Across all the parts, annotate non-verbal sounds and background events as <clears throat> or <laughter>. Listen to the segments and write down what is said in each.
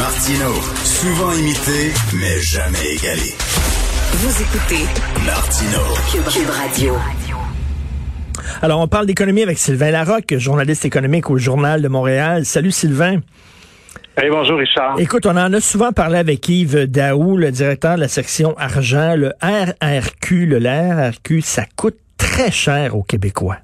Martino, souvent imité, mais jamais égalé. Vous écoutez Martino, Cube Radio. Alors, on parle d'économie avec Sylvain Larocque, journaliste économique au Journal de Montréal. Salut Sylvain. Hey, bonjour Richard. Écoute, on en a souvent parlé avec Yves Daou, le directeur de la section argent. Le RRQ, le RRQ, ça coûte très cher aux Québécois.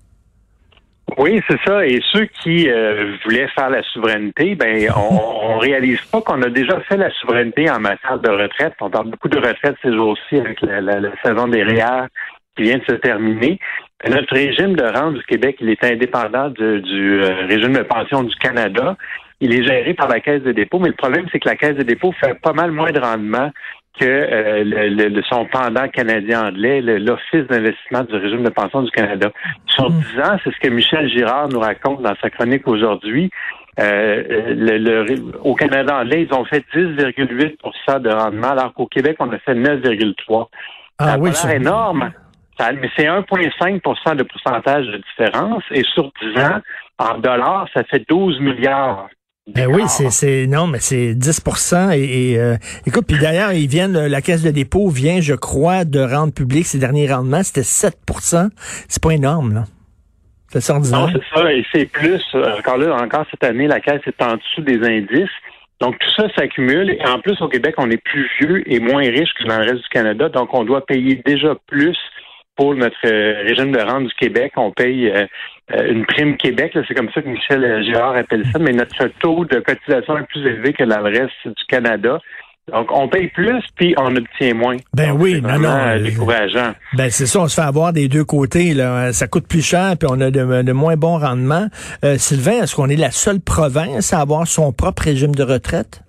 Oui, c'est ça. Et ceux qui euh, voulaient faire la souveraineté, ben, on, on réalise pas qu'on a déjà fait la souveraineté en matière de retraite. On parle beaucoup de retraite ces jours-ci avec la, saison des REER qui vient de se terminer. Notre régime de rente du Québec, il est indépendant du, euh, régime de pension du Canada. Il est géré par la Caisse de dépôt, mais le problème, c'est que la Caisse de dépôt fait pas mal moins de rendement que euh, le, le, son pendant canadien anglais, l'Office d'investissement du régime de pension du Canada. Sur 10 ans, c'est ce que Michel Girard nous raconte dans sa chronique aujourd'hui. Euh, le, au Canada anglais, ils ont fait 10,8% de rendement, alors qu'au Québec, on a fait 9,3 Ah oui, c'est énorme. Ça, mais c'est 1,5% de pourcentage de différence. Et sur 10 ans, en dollars, ça fait 12 milliards. Ben oui, c'est c'est non, mais c'est 10 et, et euh, écoute, puis d'ailleurs, ils viennent la caisse de dépôt vient, je crois, de rendre public ses derniers rendements, c'était 7% C'est pas énorme là. C'est ça Non, c'est ça, et c'est plus encore là encore cette année la caisse est en dessous des indices. Donc tout ça s'accumule et en plus au Québec, on est plus vieux et moins riche que dans le reste du Canada, donc on doit payer déjà plus pour notre euh, régime de rente du Québec, on paye euh, euh, une prime Québec, c'est comme ça que Michel Girard appelle ça, mais notre taux de cotisation est plus élevé que dans le reste du Canada. Donc, on paye plus, puis on obtient moins. Ben oui, non, non. décourageant. Ben c'est ça, on se fait avoir des deux côtés. Là. Ça coûte plus cher, puis on a de, moins bons rendements. Sylvain, est-ce qu'on est la seule province à avoir son propre régime de retraite?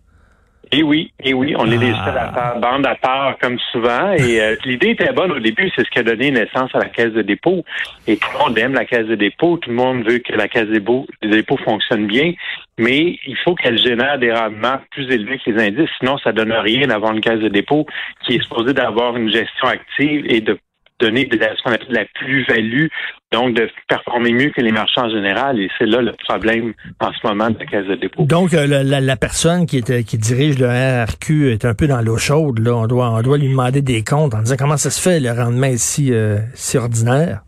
Et eh oui, et eh oui, on est ah. seuls à faire bande à part comme souvent. Et euh, <laughs> l'idée était bonne au début, c'est ce qui a donné naissance à la caisse de dépôt. Et tout le monde aime la caisse de dépôt, tout le monde veut que la caisse de dépôt, fonctionne bien, mais il faut qu'elle génère des rendements plus élevés que les indices, sinon ça donne rien d'avoir une caisse de dépôt qui est supposée d'avoir une gestion active et de donner de la, ce qu'on appelle de la plus-value, donc de performer mieux que les marchands en général. Et c'est là le problème en ce moment de la caisse de dépôt. Donc, euh, la, la, personne qui, est, qui dirige le RRQ est un peu dans l'eau chaude. Là. On, doit, on doit lui demander des comptes en disant comment ça se fait le rendement ici euh, si ordinaire.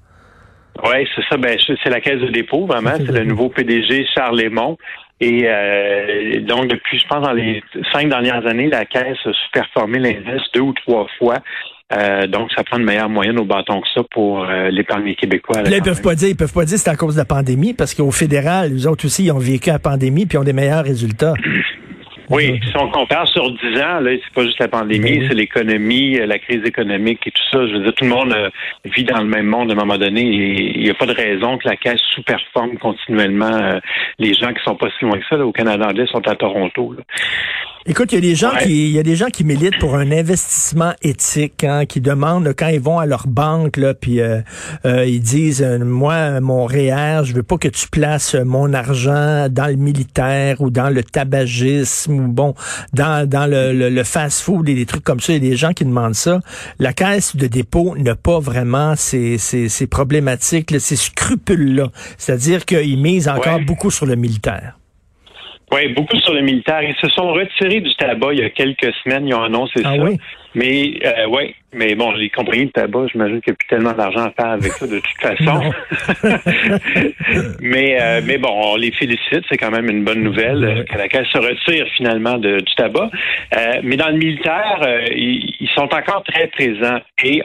Oui, c'est ça. Ben, c'est la caisse de dépôt, vraiment. C'est le nouveau PDG, Charles Lémont. Et euh, donc, depuis, je pense, dans les cinq dernières années, la caisse a performé l'indice deux ou trois fois. Euh, donc, ça prend une meilleure moyenne au bâton que ça pour euh, l'épargne québécois. Là, ils peuvent pas dire, ils peuvent pas dire c'est à cause de la pandémie, parce qu'au fédéral, les autres aussi, ils ont vécu la pandémie puis ont des meilleurs résultats. <clears throat> Oui, si on compare sur 10 ans, là, c'est pas juste la pandémie, c'est l'économie, euh, la crise économique et tout ça. Je veux dire, tout le monde euh, vit dans le même monde à un moment donné et il n'y a pas de raison que la caisse sous-performe continuellement les gens qui sont pas si loin que ça. Là, au Canada anglais sont à Toronto. Là. Écoute, il y a des gens qui, il y a des gens qui militent pour un investissement éthique, hein, qui demandent quand ils vont à leur banque, là, puis euh, euh, ils disent, euh, moi, mon REER, je veux pas que tu places mon argent dans le militaire ou dans le tabagisme ou bon, dans, dans le, le, fast-food et des trucs comme ça. Il y a des gens qui demandent ça. La caisse de dépôt n'a pas vraiment ces, ces, ces problématiques, ces scrupules-là. C'est-à-dire qu'ils misent encore beaucoup sur le militaire. Oui, beaucoup sur le militaire. Ils se sont retirés du tabac il y a quelques semaines. Ils ont annoncé ah ça. Oui? Mais euh, oui, mais bon, les compagnies de tabac, j'imagine qu'il n'y a plus tellement d'argent à faire avec ça de toute façon. <laughs> mais euh, mais bon, on les félicite, c'est quand même une bonne nouvelle euh, que la caisse se retire finalement de, du tabac. Euh, mais dans le militaire, ils, ils, sont encore très présents et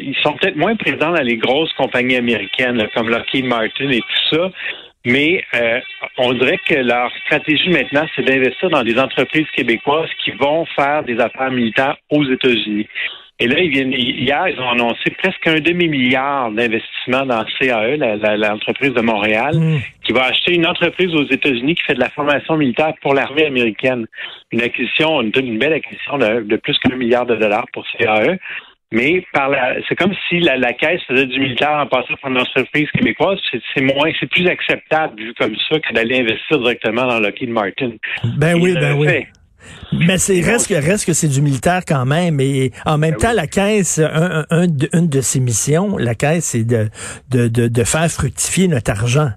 ils sont peut-être moins présents dans les grosses compagnies américaines comme Lockheed Martin et tout ça. Mais euh, on dirait que leur stratégie maintenant, c'est d'investir dans des entreprises québécoises qui vont faire des affaires militaires aux États-Unis. Et là, ils viennent, hier, ils ont annoncé presque un demi-milliard d'investissement dans CAE, l'entreprise de Montréal, mm. qui va acheter une entreprise aux États-Unis qui fait de la formation militaire pour l'armée américaine. Une acquisition, une, une belle acquisition de, de plus qu'un milliard de dollars pour CAE. Mais par c'est comme si la, la, caisse faisait du militaire en passant par une entreprise québécoise. C'est moins, c'est plus acceptable vu comme ça que d'aller investir directement dans Lockheed Martin. Ben oui, ben oui. Mais c'est reste que reste que c'est du militaire quand même. Et en même ben temps, la caisse, un, un, une de ses missions, la caisse, c'est de, de, de, de, faire fructifier notre argent.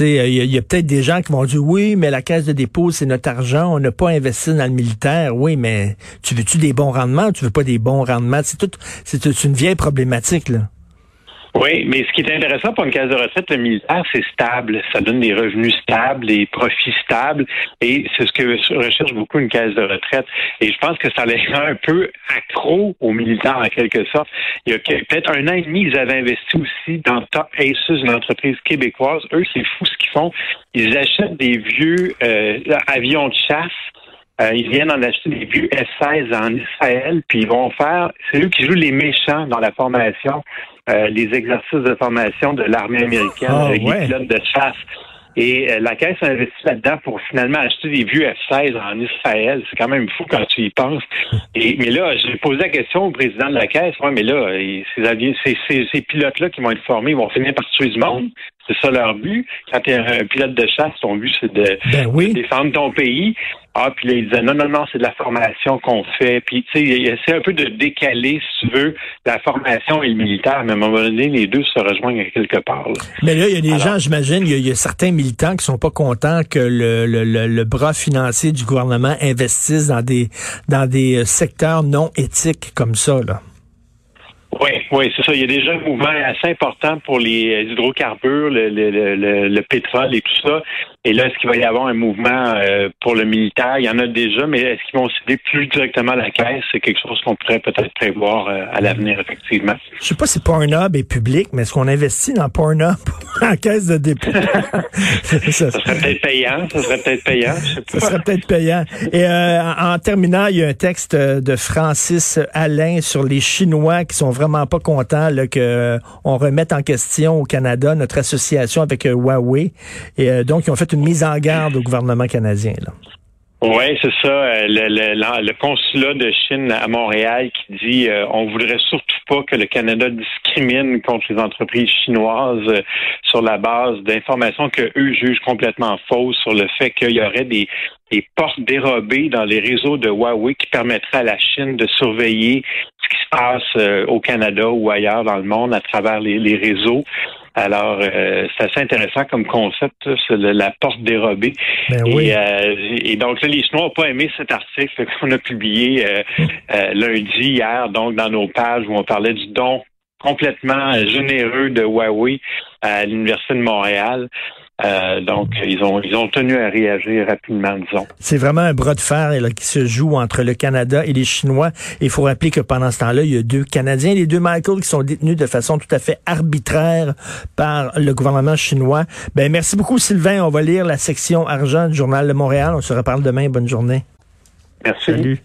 Il y a, y a peut-être des gens qui vont dire oui, mais la caisse de dépôt, c'est notre argent, on n'a pas investi dans le militaire. Oui, mais tu veux-tu des bons rendements ou tu veux pas des bons rendements? C'est tout c'est une vieille problématique, là. Oui, mais ce qui est intéressant pour une case de retraite, le militaire, c'est stable. Ça donne des revenus stables, des profits stables. Et c'est ce que recherche beaucoup une case de retraite. Et je pense que ça les <laughs> un peu accro aux militaires, en quelque sorte. Il y a peut-être un an et demi, ils avaient investi aussi dans Top Aces, une entreprise québécoise. Eux, c'est fou ce qu'ils font. Ils achètent des vieux euh, avions de chasse euh, ils viennent en acheter des vieux F-16 en Israël, puis ils vont faire, c'est eux qui jouent les méchants dans la formation, euh, les exercices de formation de l'armée américaine ah, avec les pilotes de chasse. Et euh, la Caisse a investi là-dedans pour finalement acheter des vieux F-16 en Israël. C'est quand même fou quand tu y penses. Et, mais là, j'ai posé la question au président de la Caisse. Ouais, mais là, ces, ces, ces, ces pilotes-là qui vont être formés ils vont finir par tuer du monde. C'est ça leur but. Quand tu es un pilote de chasse, ton but, c'est de, ben défendre ton pays. Ah, puis là, ils disaient non, non, non, c'est de la formation qu'on fait. Puis, tu sais, c'est un peu de décaler, si tu veux, la formation et le militaire. Mais à un moment donné, les deux se rejoignent quelque part. Mais là, il y a des gens, j'imagine, il y, a certains militants qui sont pas contents que le, le, le, bras financier du gouvernement investisse dans des, dans des euh, secteurs non éthiques comme ça, là. Oui, oui, c'est ça. Il y a déjà un mouvement assez important pour les hydrocarbures, le, le, le, le pétrole et tout ça. Et là, est-ce qu'il va y avoir un mouvement euh, pour le militaire? Il y en a déjà, mais est-ce qu'ils vont céder plus directement à la caisse? C'est quelque chose qu'on pourrait peut-être prévoir euh, à l'avenir, effectivement. Je sais pas si Pornhub est public, mais est-ce qu'on investit dans Pornhub en caisse de dépôt? <laughs> <laughs> ça, serait peut-être payant. Ça serait peut-être payant. Ça serait peut-être payant. Et euh, en terminant, il y a un texte de Francis Alain sur les Chinois qui sont vraiment pas contents là, que on remette en question au Canada notre association avec Huawei. Et donc, ils ont fait une mise en garde au gouvernement canadien. Oui, c'est ça. Euh, le, consulat de Chine à Montréal qui dit euh, on voudrait surtout pas que le Canada discrimine contre les entreprises chinoises euh, sur la base d'informations que eux jugent complètement fausses sur le fait qu'il y aurait des, portes dérobées dans les réseaux de Huawei qui permettraient à la Chine de surveiller ce qui se passe au Canada ou ailleurs dans le monde à travers les réseaux. Alors, euh, c'est assez intéressant comme concept, c'est la porte dérobée. Ben euh, et, donc, là, les Chinois n'ont pas aimé cet article qu'on a publié euh, lundi, hier, donc dans nos pages où on parlait du don complètement généreux de Huawei à l'Université de Montréal. Euh, donc, ils ont, ils ont tenu à réagir rapidement, disons. C'est vraiment un bras de fer là, qui se joue entre le Canada et les Chinois. Il faut rappeler que pendant ce temps-là, il y a deux Canadiens, les deux Michael, qui sont détenus de façon tout à fait arbitraire par le gouvernement chinois. Ben, merci beaucoup, Sylvain. On va lire la section argent du Journal de Montréal. On se reparle demain. Bonne journée. Merci. Salut.